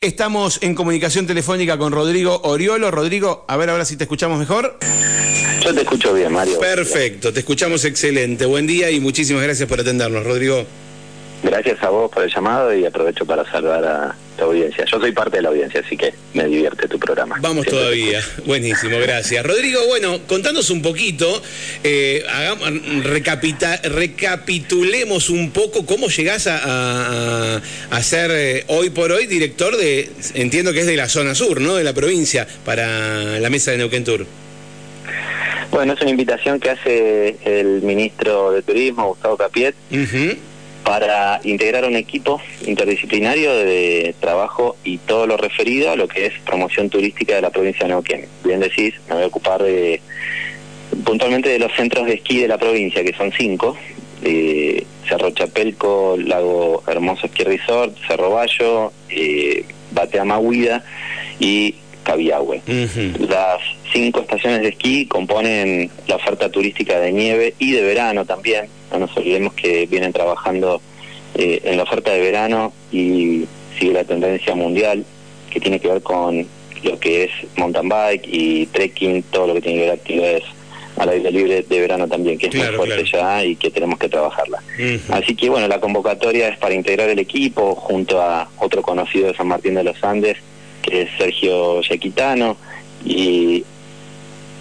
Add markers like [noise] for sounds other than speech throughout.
Estamos en comunicación telefónica con Rodrigo Oriolo. Rodrigo, a ver ahora si te escuchamos mejor. Yo te escucho bien, Mario. Perfecto, te escuchamos excelente. Buen día y muchísimas gracias por atendernos, Rodrigo. Gracias a vos por el llamado y aprovecho para saludar a tu audiencia. Yo soy parte de la audiencia, así que me divierte tu programa. Vamos todavía. Buenísimo, gracias. Rodrigo, bueno, contanos un poquito, eh, recapitulemos un poco cómo llegás a, ser eh, hoy por hoy director de, entiendo que es de la zona sur, ¿no? De la provincia, para la mesa de Neuquén Tour. Bueno, es una invitación que hace el ministro de Turismo, Gustavo Capiet, para integrar un equipo interdisciplinario de trabajo y todo lo referido a lo que es promoción turística de la provincia de Neuquén. Bien decís, me voy a ocupar de, puntualmente de los centros de esquí de la provincia, que son cinco, eh, Cerro Chapelco, Lago Hermoso Esquí Resort, Cerro Bayo, eh, Bateama Huida y Cabiahue. Las cinco estaciones de esquí componen la oferta turística de nieve y de verano también. No nos olvidemos que vienen trabajando eh, en la oferta de verano y sigue la tendencia mundial que tiene que ver con lo que es mountain bike y trekking, todo lo que tiene que ver actividades al aire libre de verano también, que es muy fuerte ya y que tenemos que trabajarla. Así que bueno, la convocatoria es para integrar el equipo junto a otro conocido de San Martín de los Andes, que es Sergio Yaquitano, y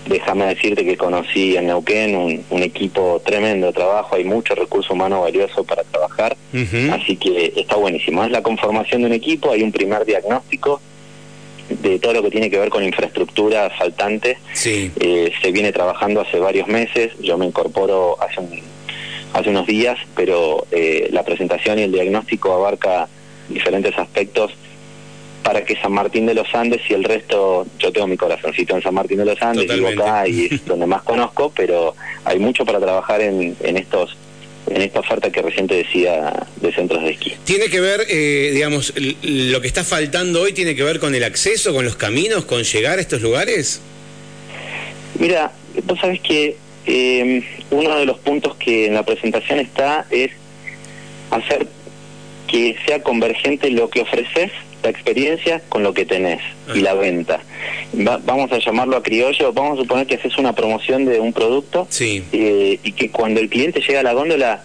déjame decirte que conocí en Neuquén un, equipo tremendo de trabajo, hay mucho recurso humano valioso para trabajar, así que está buenísimo. Es la conformación de un equipo, hay un primer diagnóstico de todo lo que tiene que ver con infraestructura faltante. Eh, se viene trabajando hace varios meses, yo me incorporo hace, hace unos días, pero eh, la presentación y el diagnóstico abarca diferentes aspectos para que San Martín de los Andes y el resto, yo tengo mi corazoncito en San Martín de los Andes, vivo acá y es [laughs] donde más conozco, pero hay mucho para trabajar en, en estos en esta oferta que recién te decía de centros de esquí. ¿Tiene que ver, eh, digamos, lo que está faltando hoy tiene que ver con el acceso, con los caminos, con llegar a estos lugares? Mira, vos sabés que eh, uno de los puntos que en la presentación está es hacer que sea convergente lo que ofreces la experiencia con lo que tenés y la venta. vamos a llamarlo a criollo, vamos a suponer que haces una promoción de un producto eh, y que cuando el cliente llega a la góndola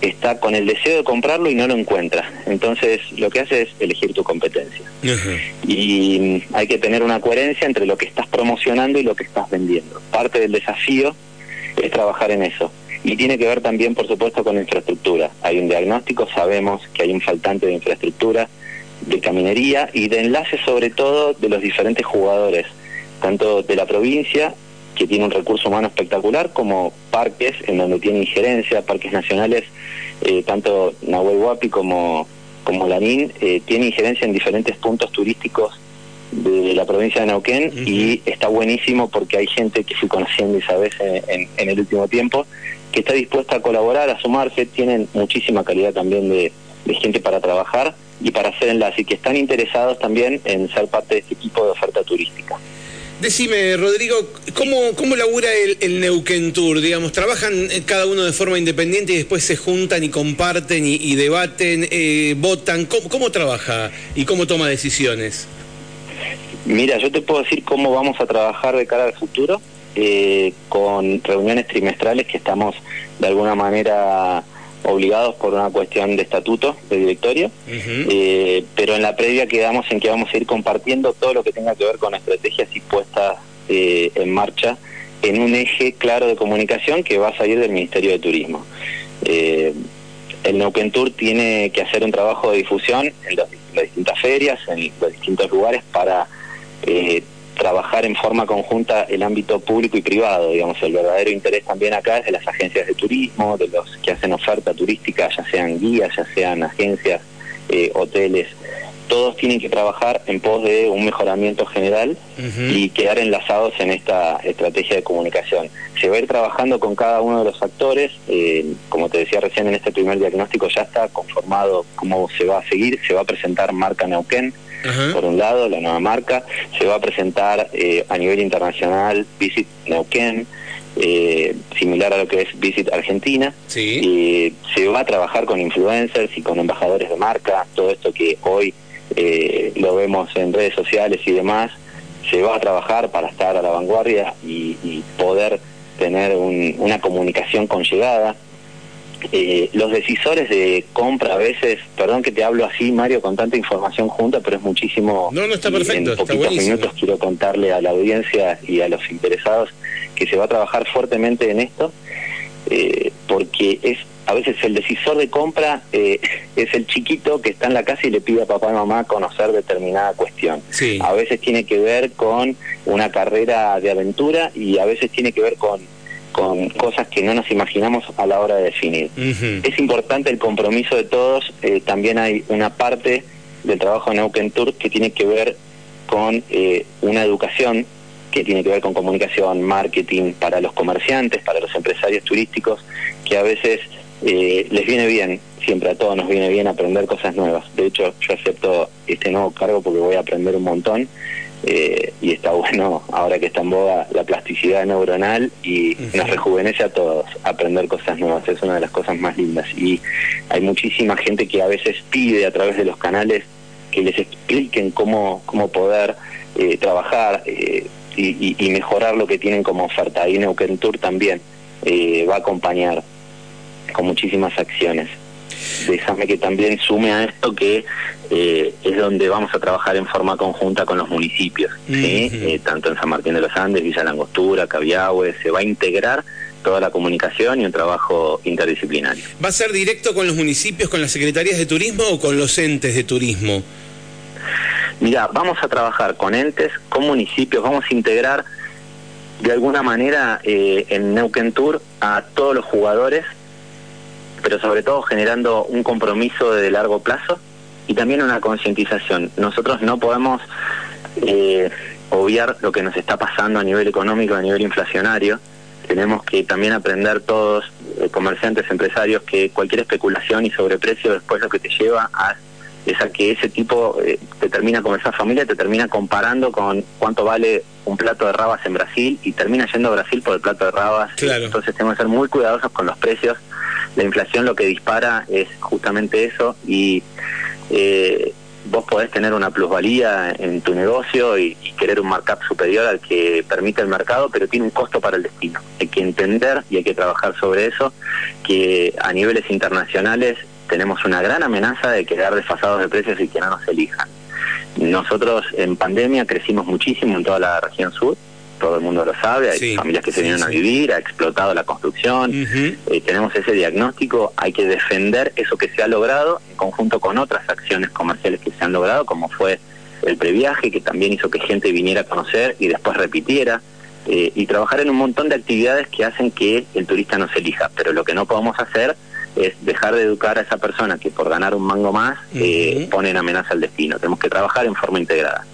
está con el deseo de comprarlo y no lo encuentra. Entonces lo que hace es elegir tu competencia. Y mm, hay que tener una coherencia entre lo que estás promocionando y lo que estás vendiendo. Parte del desafío es trabajar en eso. Y tiene que ver también, por supuesto, con infraestructura. Hay un diagnóstico, sabemos que hay un faltante de infraestructura, de caminería y de enlace sobre todo de los diferentes jugadores, tanto de la provincia, que tiene un recurso humano espectacular, como parques en donde tiene injerencia, parques nacionales, eh, tanto Nahuel Huapi como, como Lanín, eh, tiene injerencia en diferentes puntos turísticos de la provincia de Neuquén y está buenísimo porque hay gente que fui conociendo y sabes en, en, el último tiempo que está dispuesta a colaborar, a sumarse, tienen muchísima calidad también de, de gente para trabajar y para hacer enlace y que están interesados también en ser parte de este equipo de oferta turística. Decime, Rodrigo, ¿cómo, cómo labura el, el, Neuquén Tour? Digamos, ¿trabajan cada uno de forma independiente y después se juntan y comparten y, debaten, eh, votan? ¿Cómo, ¿Cómo trabaja y cómo toma decisiones? Mira, yo te puedo decir cómo vamos a trabajar de cara al futuro, eh, con reuniones trimestrales que estamos de alguna manera obligados por una cuestión de estatuto de directorio, eh, pero en la previa quedamos en que vamos a ir compartiendo todo lo que tenga que ver con estrategias y puestas eh, en marcha en un eje claro de comunicación que va a salir del Ministerio de Turismo. Eh, el Neuquén Tour tiene que hacer un trabajo de difusión en, las distintas ferias, en los distintos lugares para trabajar en forma conjunta el ámbito público y privado, digamos, el verdadero interés también acá es de las agencias de turismo, de los que hacen oferta turística, ya sean guías, ya sean agencias, eh, hoteles, todos tienen que trabajar en pos de un mejoramiento general y quedar enlazados en esta estrategia de comunicación. Se va a ir trabajando con cada uno de los actores, eh, como te decía recién en este primer diagnóstico ya está conformado cómo se va a seguir, se va a presentar marca Neuquén, por un lado, la nueva marca, se va a presentar eh, a nivel internacional Visit Neuquén, eh, similar a lo que es Visit Argentina, y se va a trabajar con influencers y con embajadores de marca, todo esto que hoy eh, lo vemos en redes sociales y demás, se va a trabajar para estar a la vanguardia y, poder tener una comunicación con llegada. Eh, los decisores de compra a veces, perdón que te hablo así, Mario, con tanta información junta, pero es muchísimo. No, no está perfecto. En poquitos minutos quiero contarle a la audiencia y a los interesados que se va a trabajar fuertemente en esto, eh, porque es a veces el decisor de compra eh, es el chiquito que está en la casa y le pide a papá y mamá conocer determinada cuestión. A veces tiene que ver con una carrera de aventura y a veces tiene que ver con, con cosas que no nos imaginamos a la hora de definir. Es importante el compromiso de todos. Eh, también hay una parte del trabajo en Neuquén Tour que tiene que ver con eh, una educación que tiene que ver con comunicación, marketing para los comerciantes, para los empresarios turísticos, que a veces eh, les viene bien, siempre a todos nos viene bien aprender cosas nuevas. De hecho, yo acepto este nuevo cargo porque voy a aprender un montón eh, y está bueno, ahora que está en boda, la plasticidad neuronal y nos rejuvenece a todos aprender cosas nuevas. Es una de las cosas más lindas. Y hay muchísima gente que a veces pide a través de los canales que les expliquen cómo, cómo poder eh, trabajar y, mejorar lo que tienen como oferta. Y Neuquén Tour también va a acompañar con muchísimas acciones. Déjame que también sume a esto que eh, es donde vamos a trabajar en forma conjunta con los municipios, eh, tanto en San Martín de los Andes, Villa Langostura, Cabiahue, se va a integrar toda la comunicación y un trabajo interdisciplinario. ¿Va a ser directo con los municipios, con las secretarías de turismo o con los entes de turismo? Mira, vamos a trabajar con entes, con municipios, vamos a integrar de alguna manera eh, en Neuquén Tour a todos los jugadores pero sobre todo generando un compromiso de largo plazo y también una concientización. Nosotros no podemos eh, obviar lo que nos está pasando a nivel económico, a nivel inflacionario. Tenemos que también aprender todos, eh, comerciantes, empresarios, que cualquier especulación y sobreprecio después lo que te lleva a es a que ese tipo eh, te termina con esa familia, te termina comparando con cuánto vale un plato de rabas en Brasil y termina yendo a Brasil por el plato de rabas. Entonces tenemos que ser muy cuidadosos con los precios la inflación lo que dispara es justamente eso y eh, vos podés tener una plusvalía en tu negocio y, querer un markup superior al que permite el mercado, pero tiene un costo para el destino. Hay que entender y hay que trabajar sobre eso, que a niveles internacionales tenemos una gran amenaza de quedar desfasados de precios y que no nos elijan. Nosotros en pandemia crecimos muchísimo en toda la región sur, todo el mundo lo sabe, hay familias que se vienen a vivir, ha explotado la construcción, eh, tenemos ese diagnóstico, hay que defender eso que se ha logrado en conjunto con otras acciones comerciales que se han logrado, como fue el previaje, que también hizo que gente viniera a conocer y después repitiera, eh, y trabajar en un montón de actividades que hacen que el turista nos elija, pero lo que no podemos hacer es dejar de educar a esa persona que por ganar un mango más eh, pone en amenaza el destino. Tenemos que trabajar en forma integrada.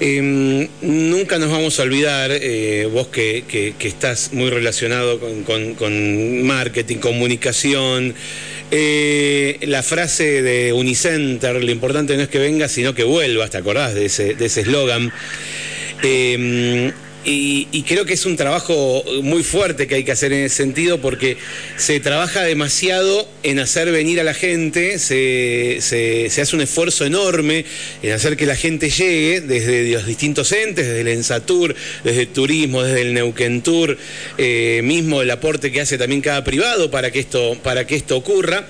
Em, nunca nos vamos a olvidar, eh, vos que, que, estás muy relacionado con, con, marketing, comunicación, eh, la frase de Unicenter, lo importante no es que venga, sino que vuelvas, ¿te acordás de ese eslogan? De em, y, creo que es un trabajo muy fuerte que hay que hacer en ese sentido porque se trabaja demasiado en hacer venir a la gente, se, se, hace un esfuerzo enorme en hacer que la gente llegue desde los distintos entes, desde el Ensatur, desde el turismo, desde el Neuquén Tour, eh, mismo el aporte que hace también cada privado para que esto, para que esto ocurra.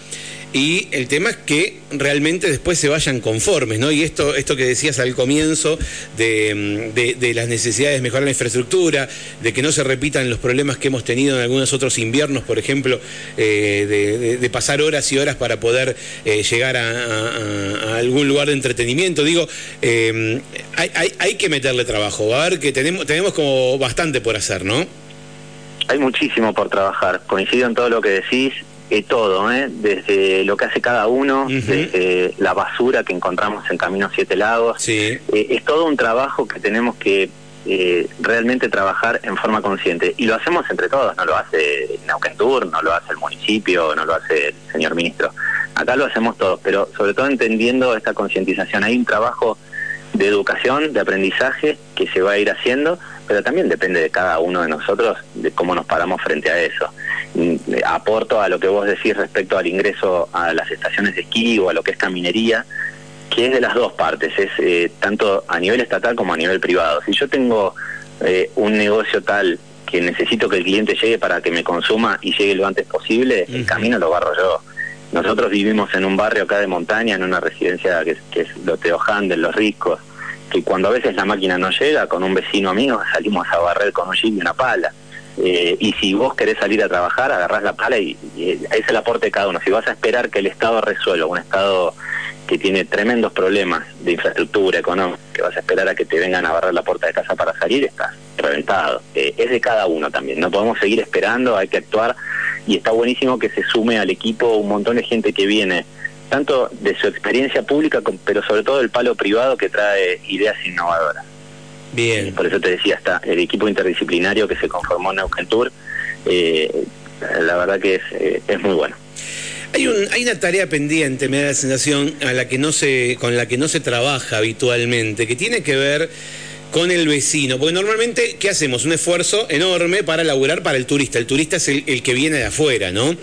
Y el tema es que realmente después se vayan conformes, ¿no? Y esto, esto que decías al comienzo de, de, las necesidades de mejorar la infraestructura, de que no se repitan los problemas que hemos tenido en algunos otros inviernos, por ejemplo, eh, de, pasar horas y horas para poder eh, llegar a, algún lugar de entretenimiento. Digo, eh, hay, hay, hay, que meterle trabajo, a ver que tenemos, tenemos como bastante por hacer, ¿no? Hay muchísimo por trabajar, coincido en todo lo que decís eh, todo, ¿eh? desde lo que hace cada uno, desde la basura que encontramos en Camino Siete Lagos. Eh, es todo un trabajo que tenemos que eh, realmente trabajar en forma consciente. Y lo hacemos entre todos, no lo hace Neuquén Tour, no lo hace el municipio, no lo hace el señor ministro. Acá lo hacemos todos, pero sobre todo entendiendo esta concientización. Hay un trabajo de educación, de aprendizaje que se va a ir haciendo, pero también depende de cada uno de nosotros de cómo nos paramos frente a eso. Aporto a lo que vos decís respecto al ingreso a las estaciones de esquí o a lo que es caminería. que es de las dos partes, es eh, tanto a nivel estatal como a nivel privado. Si yo tengo eh, un negocio tal que necesito que el cliente llegue para que me consuma y llegue lo antes posible, el camino lo barro yo. Nosotros vivimos en un barrio acá de montaña, en una residencia que, que es lo de Los Riscos, que cuando a veces la máquina no llega, con un vecino amigo salimos a barrer con un jeep y una pala. Eh, y si vos querés salir a trabajar, agarrás la pala y, y, es el aporte de cada uno. Si vas a esperar que el Estado resuelva, un Estado que tiene tremendos problemas de infraestructura económica, que vas a esperar a que te vengan a barrer la puerta de casa para salir, estás reventado. Eh, es de cada uno también, no podemos seguir esperando, hay que actuar y está buenísimo que se sume al equipo un montón de gente que viene tanto de su experiencia pública, pero sobre todo del palo privado que trae ideas innovadoras. Bien. por eso te decía, está el equipo interdisciplinario que se conformó en Eugentur, eh, la verdad que es, eh, es muy bueno. Hay, un, hay una tarea pendiente, me da la sensación, a la que no se, con la que no se trabaja habitualmente, que tiene que ver con el vecino, porque normalmente, ¿qué hacemos? Un esfuerzo enorme para laburar para el turista. El turista es el, el que viene de afuera, ¿no?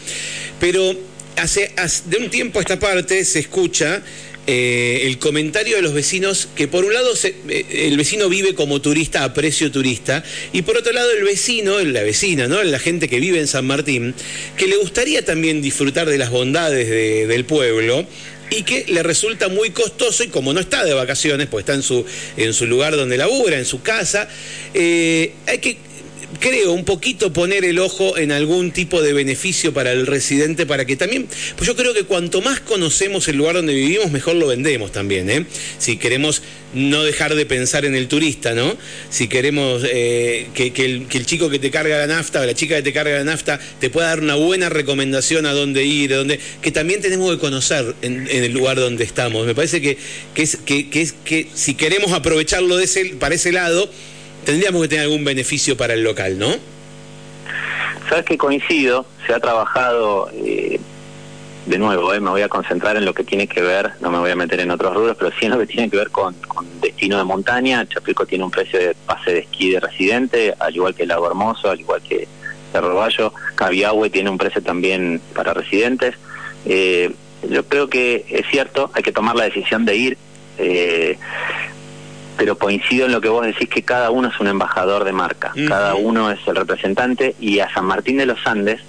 Pero hace, hace, de un tiempo a esta parte se escucha eh, el comentario de los vecinos, que por un lado eh, el vecino vive como turista a precio turista, y por otro lado el vecino, la vecina, ¿no? la gente que vive en San Martín, que le gustaría también disfrutar de las bondades de, del pueblo, y que le resulta muy costoso y como no está de vacaciones, pues está en su, en su lugar donde labura, en su casa, eh, hay que creo, un poquito poner el ojo en algún tipo de beneficio para el residente, para que también, pues yo creo que cuanto más conocemos el lugar donde vivimos, mejor lo vendemos también, ¿eh? Si queremos no dejar de pensar en el turista, ¿no? Si queremos eh, que, el, chico que te carga la nafta o la chica que te carga la nafta te pueda dar una buena recomendación a dónde ir, a dónde, que también tenemos que conocer en, en el lugar donde estamos. Me parece que, que, que, es, que si queremos aprovecharlo de ese, para ese lado, tendríamos que tener algún beneficio para el local, ¿no? Sabes que coincido, se ha trabajado, eh, de nuevo, eh, me voy a concentrar en lo que tiene que ver, no me voy a meter en otros rubros, pero sí en lo que tiene que ver con, con destino de montaña. Chapilco tiene un precio de pase de esquí de residente, al igual que Lago Hermoso, al igual que Cerro Bayo. Cabiahue tiene un precio también para residentes. Eh, yo creo que es cierto, hay que tomar la decisión de ir. Eh, pero coincido en lo que vos decís que cada uno es un embajador de marca, uh -huh. cada uno es el representante y a San Martín de los Andes,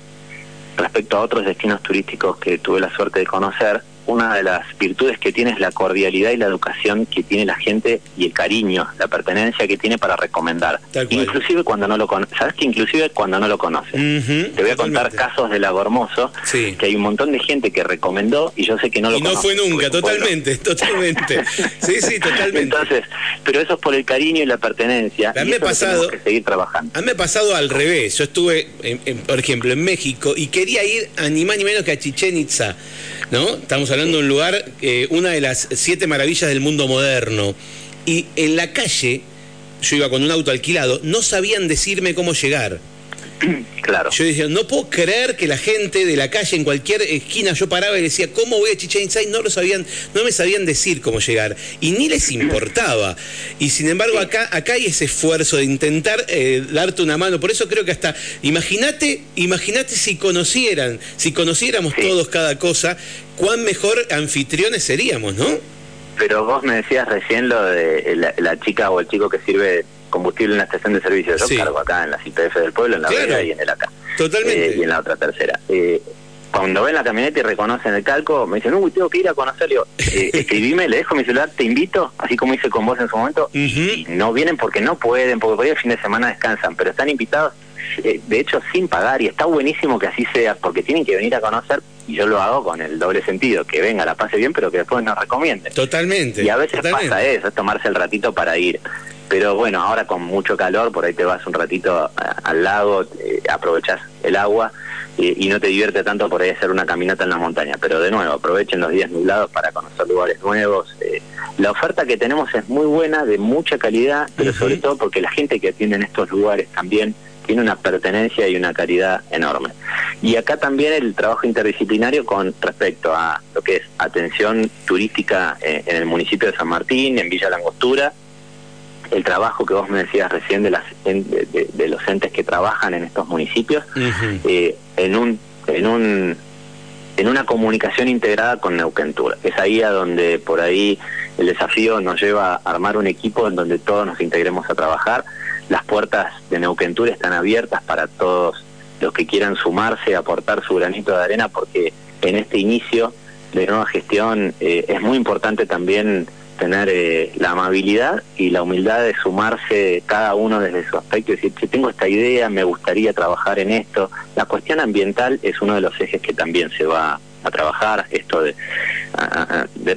respecto a otros destinos turísticos que tuve la suerte de conocer, una de las virtudes que tiene es la cordialidad y la educación que tiene la gente y el cariño, la pertenencia que tiene para recomendar. Inclusive cuando no lo conoces. ¿Sabes que inclusive cuando no lo conoces? Uh -huh, Te voy a contar totalmente. casos de Lago Hermoso, sí. que hay un montón de gente que recomendó y yo sé que no lo Y no fue nunca, totalmente, [laughs] totalmente. Sí, sí, totalmente. Entonces, pero eso es por el cariño y la pertenencia. A mí me ha pasado, que seguir trabajando. A mí me ha pasado al revés. Yo estuve, en, en, por ejemplo, en México y quería ir a ni más ni menos que a Chichen Itza, ¿no? Estamos hablando de un lugar, eh, una de las siete maravillas del mundo moderno. Y en la calle, yo iba con un auto alquilado, no sabían decirme cómo llegar. [clears throat] Claro. Yo decía, no puedo creer que la gente de la calle, en cualquier esquina, yo paraba y decía, ¿cómo voy a Chichen Itza? Y no lo sabían, no me sabían decir cómo llegar. Y ni les importaba. Y sin embargo, acá, acá hay ese esfuerzo de intentar eh, darte una mano. Por eso creo que hasta, imagínate, imagínate si conocieran, si conociéramos sí. todos cada cosa, cuán mejor anfitriones seríamos, ¿no? Pero vos me decías recién lo de la, la chica o el chico que sirve combustible en la estación de servicio. Yo sí. cargo acá en la IPF del pueblo, en la claro. y en el acá. Totalmente. Eh, y en la otra tercera. Eh, cuando ven la camioneta y reconocen el calco, me dicen, uy, tengo que ir a conocerlo. Eh, [laughs] escribime, le dejo mi celular, te invito, así como hice con vos en su momento. Uh -huh. Y no vienen porque no pueden, porque por ahí el fin de semana descansan, pero están invitados, eh, de hecho, sin pagar. Y está buenísimo que así sea, porque tienen que venir a conocer. Y yo lo hago con el doble sentido, que venga, la pase bien, pero que después nos recomienden. Totalmente. Y a veces totalmente. pasa eso, es tomarse el ratito para ir pero bueno, ahora con mucho calor, por ahí te vas un ratito al lago, eh, aprovechas el agua eh, y no te divierte tanto por ahí hacer una caminata en la montaña. Pero de nuevo, aprovechen los días nublados para conocer lugares nuevos. Eh, la oferta que tenemos es muy buena, de mucha calidad, pero uh -huh. sobre todo porque la gente que atiende en estos lugares también tiene una pertenencia y una caridad enorme. Y acá también el trabajo interdisciplinario con respecto a lo que es atención turística en el municipio de San Martín, en Villa Langostura, el trabajo que vos me decías recién de, las, de, de, de los entes que trabajan en estos municipios, uh -huh. eh, en un en un en una comunicación integrada con Neuquén Tour. Es ahí a donde por ahí el desafío nos lleva a armar un equipo en donde todos nos integremos a trabajar. Las puertas de Neuquén Tour están abiertas para todos los que quieran sumarse, aportar su granito de arena, porque en este inicio de nueva gestión eh, es muy importante también tener eh, la amabilidad y la humildad de sumarse cada uno desde su aspecto y decir, si tengo esta idea, me gustaría trabajar en esto. La cuestión ambiental es uno de los ejes que también se va a trabajar, esto de,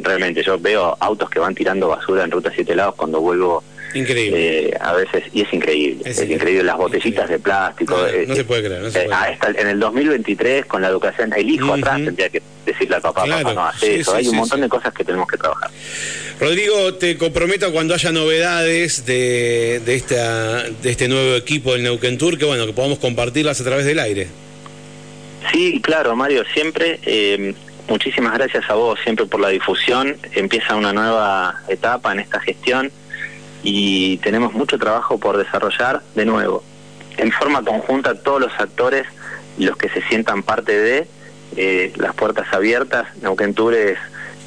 realmente yo veo autos que van tirando basura en Ruta Siete Lados cuando vuelvo Increíble. Eh, a veces, y es increíble. Es, increíble. las botellitas de plástico. No, eh, se puede creer. No se puede en el 2023, con la educación, el hijo atrás tendría que decirle al papá, papá, no hace eso. Hay un montón de cosas que tenemos que trabajar. Rodrigo, te comprometo cuando haya novedades de, de, esta, de este nuevo equipo del Neuquén Tour, que bueno, que podamos compartirlas a través del aire. Sí, claro, Mario, siempre. Eh, muchísimas gracias a vos siempre por la difusión. Empieza una nueva etapa en esta gestión y tenemos mucho trabajo por desarrollar de nuevo. En forma conjunta todos los actores, los que se sientan parte de eh, las puertas abiertas, Neuquén Tour es,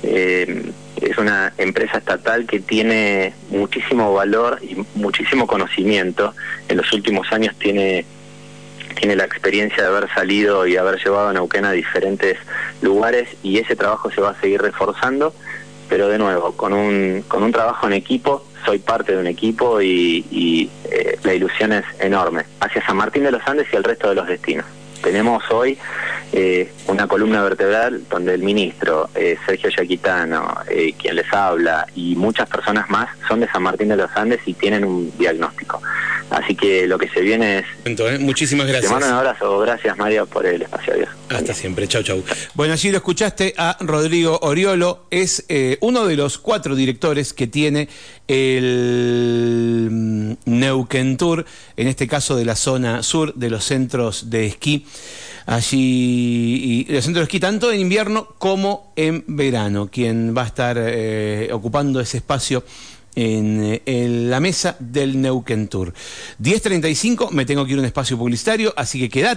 eh, es una empresa estatal que tiene muchísimo valor y muchísimo conocimiento. En los últimos años tiene tiene la experiencia de haber salido y haber llevado a Neuquén a diferentes lugares y ese trabajo se va a seguir reforzando, pero de nuevo, con un, con un trabajo en equipo soy parte de un equipo y, eh, la ilusión es enorme hacia San Martín de los Andes y el resto de los destinos. Tenemos hoy eh, una columna vertebral donde el ministro, eh, Sergio Yaquitano, quien les habla, y muchas personas más son de San Martín de los Andes y tienen un diagnóstico. Así que lo que se viene es... Entonces, muchísimas gracias. Te mando un abrazo. Gracias, Mario, por el espacio. Adiós. Hasta siempre. Chau, chau. Bueno, allí lo escuchaste a Rodrigo Oriolo. Es uno de los cuatro directores que tiene el mm, Neuquén Tour, en este caso de la zona sur de los centros de esquí. Allí, y los centros de esquí tanto en invierno como en verano, quien va a estar eh, ocupando ese espacio en, en, la mesa del Neuquén Tour. 10.35, me tengo que ir a un espacio publicitario, así que quédate.